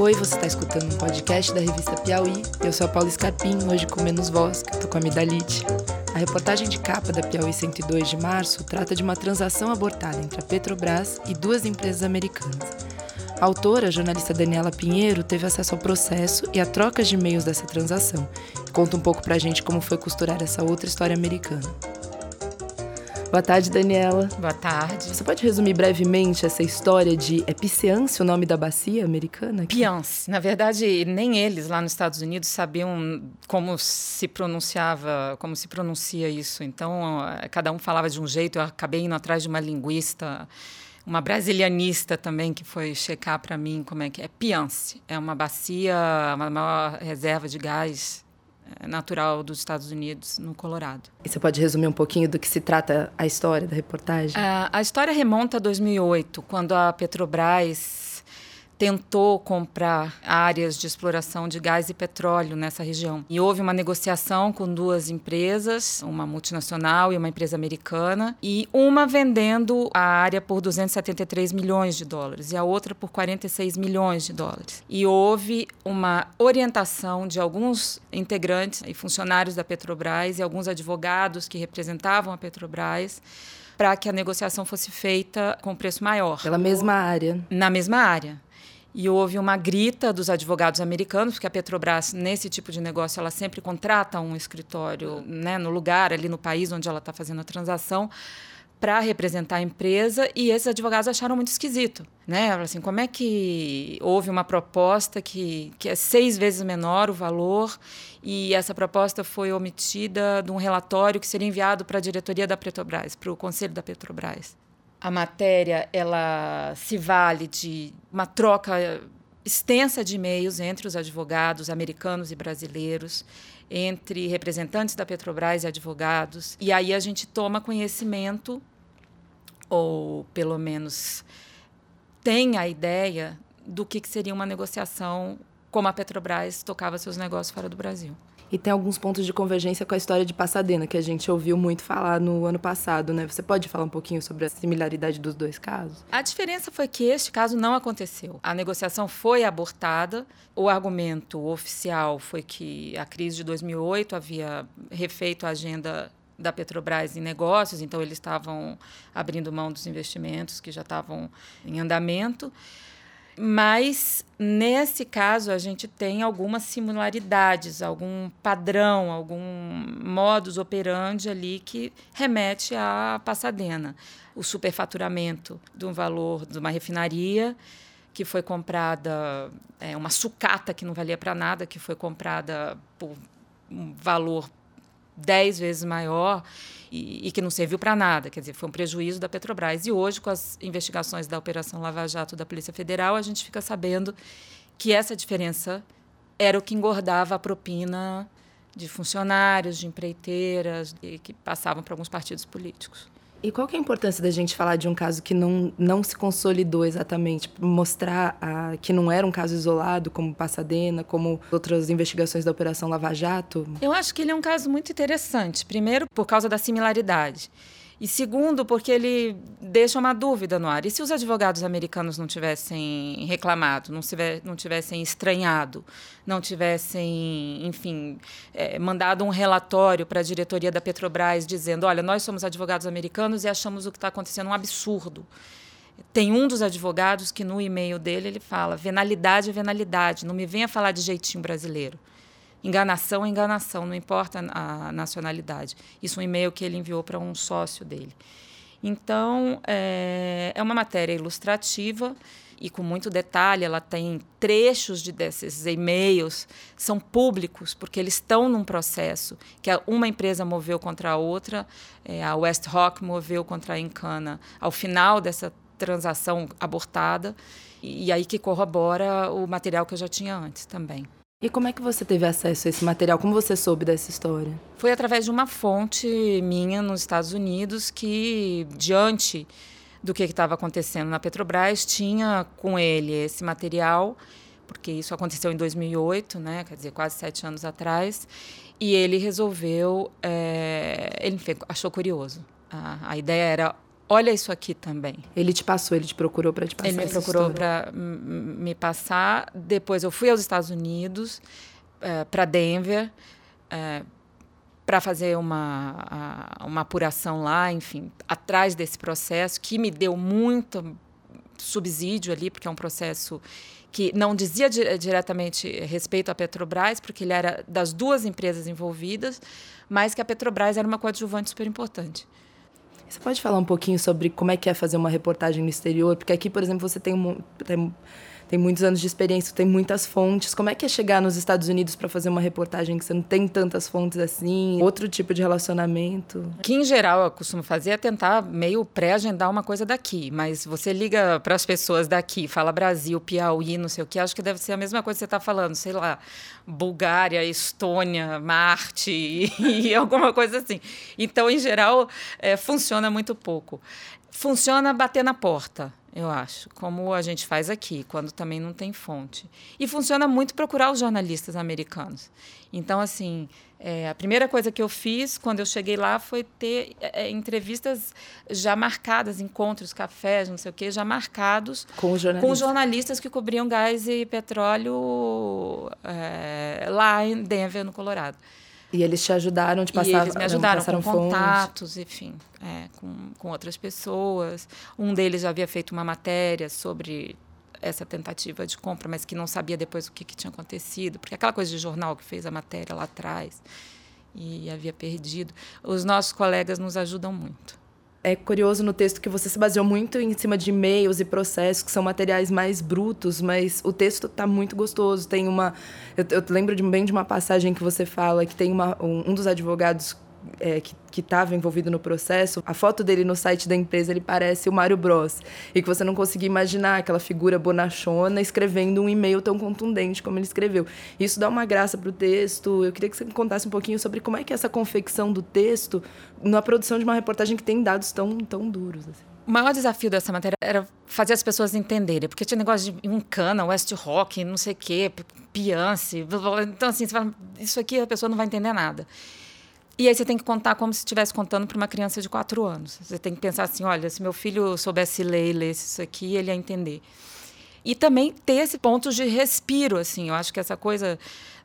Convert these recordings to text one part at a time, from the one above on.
Oi, você está escutando um podcast da revista Piauí. Eu sou a Paula Scarpim, hoje com Menos Voz, que com a Midalite. A reportagem de capa da Piauí 102 de março trata de uma transação abortada entre a Petrobras e duas empresas americanas. A autora, a jornalista Daniela Pinheiro, teve acesso ao processo e a troca de e-mails dessa transação. Conta um pouco pra gente como foi costurar essa outra história americana. Boa tarde, Daniela. Boa tarde. Você pode resumir brevemente essa história de. É Pisceance o nome da bacia americana? Piance. Na verdade, nem eles lá nos Estados Unidos sabiam como se pronunciava, como se pronuncia isso. Então, cada um falava de um jeito. Eu acabei indo atrás de uma linguista uma brasilianista também que foi checar para mim como é que é. Piance é uma bacia, uma maior reserva de gás natural dos Estados Unidos, no Colorado. E você pode resumir um pouquinho do que se trata a história da reportagem? Uh, a história remonta a 2008, quando a Petrobras tentou comprar áreas de exploração de gás e petróleo nessa região. E houve uma negociação com duas empresas, uma multinacional e uma empresa americana, e uma vendendo a área por 273 milhões de dólares e a outra por 46 milhões de dólares. E houve uma orientação de alguns integrantes e funcionários da Petrobras e alguns advogados que representavam a Petrobras para que a negociação fosse feita com preço maior. Pela mesma área. Na mesma área e houve uma grita dos advogados americanos, porque a Petrobras, nesse tipo de negócio, ela sempre contrata um escritório né, no lugar, ali no país onde ela está fazendo a transação, para representar a empresa, e esses advogados acharam muito esquisito. Né? Assim, como é que houve uma proposta que, que é seis vezes menor o valor, e essa proposta foi omitida de um relatório que seria enviado para a diretoria da Petrobras, para o conselho da Petrobras? A matéria ela se vale de uma troca extensa de e-mails entre os advogados americanos e brasileiros, entre representantes da Petrobras e advogados, e aí a gente toma conhecimento ou pelo menos tem a ideia do que seria uma negociação como a Petrobras tocava seus negócios fora do Brasil e tem alguns pontos de convergência com a história de Pasadena, que a gente ouviu muito falar no ano passado, né? Você pode falar um pouquinho sobre a similaridade dos dois casos? A diferença foi que este caso não aconteceu. A negociação foi abortada. O argumento oficial foi que a crise de 2008 havia refeito a agenda da Petrobras em negócios, então eles estavam abrindo mão dos investimentos que já estavam em andamento. Mas, nesse caso, a gente tem algumas similaridades, algum padrão, algum modus operandi ali que remete à Passadena. O superfaturamento de um valor de uma refinaria que foi comprada, é, uma sucata que não valia para nada, que foi comprada por um valor dez vezes maior e, e que não serviu para nada. Quer dizer, foi um prejuízo da Petrobras. E hoje, com as investigações da Operação Lava Jato da Polícia Federal, a gente fica sabendo que essa diferença era o que engordava a propina de funcionários, de empreiteiras, que passavam para alguns partidos políticos. E qual que é a importância da gente falar de um caso que não, não se consolidou exatamente? Mostrar a, que não era um caso isolado, como Passadena, como outras investigações da Operação Lava Jato? Eu acho que ele é um caso muito interessante. Primeiro, por causa da similaridade. E segundo, porque ele deixa uma dúvida no ar. E se os advogados americanos não tivessem reclamado, não, tiver, não tivessem estranhado, não tivessem, enfim, é, mandado um relatório para a diretoria da Petrobras dizendo: olha, nós somos advogados americanos e achamos o que está acontecendo um absurdo. Tem um dos advogados que no e-mail dele ele fala: venalidade é venalidade, não me venha falar de jeitinho brasileiro. Enganação é enganação, não importa a nacionalidade. Isso é um e-mail que ele enviou para um sócio dele. Então, é, é uma matéria ilustrativa e com muito detalhe. Ela tem trechos de desses e-mails, são públicos, porque eles estão num processo que uma empresa moveu contra a outra, é, a West Rock moveu contra a Encana, ao final dessa transação abortada, e, e aí que corrobora o material que eu já tinha antes também. E como é que você teve acesso a esse material? Como você soube dessa história? Foi através de uma fonte minha nos Estados Unidos que, diante do que estava acontecendo na Petrobras, tinha com ele esse material, porque isso aconteceu em 2008, né? quer dizer, quase sete anos atrás, e ele resolveu, é, ele achou curioso. A, a ideia era olha isso aqui também. Ele te passou, ele te procurou para te passar. Ele me procurou para me passar. Depois eu fui aos Estados Unidos, é, para Denver, é, para fazer uma, uma apuração lá, enfim, atrás desse processo, que me deu muito subsídio ali, porque é um processo que não dizia di diretamente respeito à Petrobras, porque ele era das duas empresas envolvidas, mas que a Petrobras era uma coadjuvante super importante. Você pode falar um pouquinho sobre como é que é fazer uma reportagem no exterior? Porque aqui, por exemplo, você tem, um, tem tem muitos anos de experiência, tem muitas fontes. Como é que é chegar nos Estados Unidos para fazer uma reportagem que você não tem tantas fontes assim? Outro tipo de relacionamento? Que em geral eu costumo fazer é tentar meio pré-agendar uma coisa daqui, mas você liga para as pessoas daqui, fala Brasil, Piauí, não sei o que, acho que deve ser a mesma coisa que você está falando, sei lá, Bulgária, Estônia, Marte e, alguma coisa assim. Então, em geral, é, funciona muito pouco. Funciona bater na porta eu acho, como a gente faz aqui, quando também não tem fonte. E funciona muito procurar os jornalistas americanos. Então, assim, é, a primeira coisa que eu fiz quando eu cheguei lá foi ter é, é entrevistas já marcadas, encontros, cafés, não sei o quê, já marcados com, jornalistas, com jornalistas que cobriam gás e petróleo é, lá em Denver, no Colorado. E eles te ajudaram, te passaram, e eles me ajudaram com contatos, enfim, é, com, com outras pessoas. Um deles já havia feito uma matéria sobre essa tentativa de compra, mas que não sabia depois o que, que tinha acontecido, porque aquela coisa de jornal que fez a matéria lá atrás e havia perdido. Os nossos colegas nos ajudam muito é curioso no texto que você se baseou muito em cima de e-mails e processos, que são materiais mais brutos, mas o texto está muito gostoso. Tem uma. Eu, eu lembro de, bem de uma passagem que você fala que tem uma, um, um dos advogados é, que estava envolvido no processo, a foto dele no site da empresa ele parece o Mário Bros. E que você não conseguia imaginar aquela figura bonachona escrevendo um e-mail tão contundente como ele escreveu. Isso dá uma graça para o texto. Eu queria que você contasse um pouquinho sobre como é que é essa confecção do texto na produção de uma reportagem que tem dados tão, tão duros. Assim. O maior desafio dessa matéria era fazer as pessoas entenderem, porque tinha negócio de um cana, West Rock, não sei o quê, Piance. Então, assim, fala, isso aqui a pessoa não vai entender nada. E aí você tem que contar como se estivesse contando para uma criança de quatro anos. Você tem que pensar assim, olha, se meu filho soubesse ler e lesse isso aqui, ele ia entender. E também ter esse ponto de respiro, assim. Eu acho que essa coisa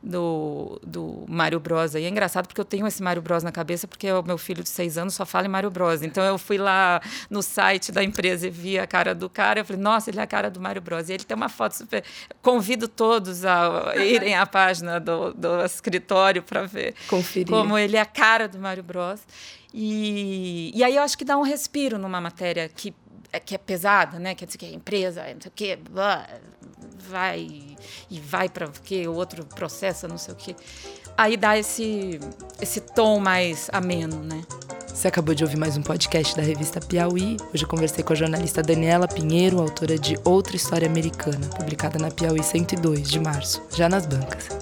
do, do Mário Bros aí é engraçado porque eu tenho esse Mário Bros na cabeça porque o meu filho de seis anos só fala em Mário Bros. Então eu fui lá no site da empresa e vi a cara do cara. Eu falei, nossa, ele é a cara do Mário Bros. E ele tem uma foto super. Convido todos a irem à página do, do escritório para ver Conferir. como ele é a cara do Mário Bros. E, e aí eu acho que dá um respiro numa matéria que que é pesada, né? Quer dizer que a empresa, não sei o quê, vai e vai para o quê, o outro processa, não sei o quê. Aí dá esse esse tom mais ameno, né? Você acabou de ouvir mais um podcast da revista Piauí. Hoje eu conversei com a jornalista Daniela Pinheiro, autora de Outra História Americana, publicada na Piauí 102 de março, já nas bancas.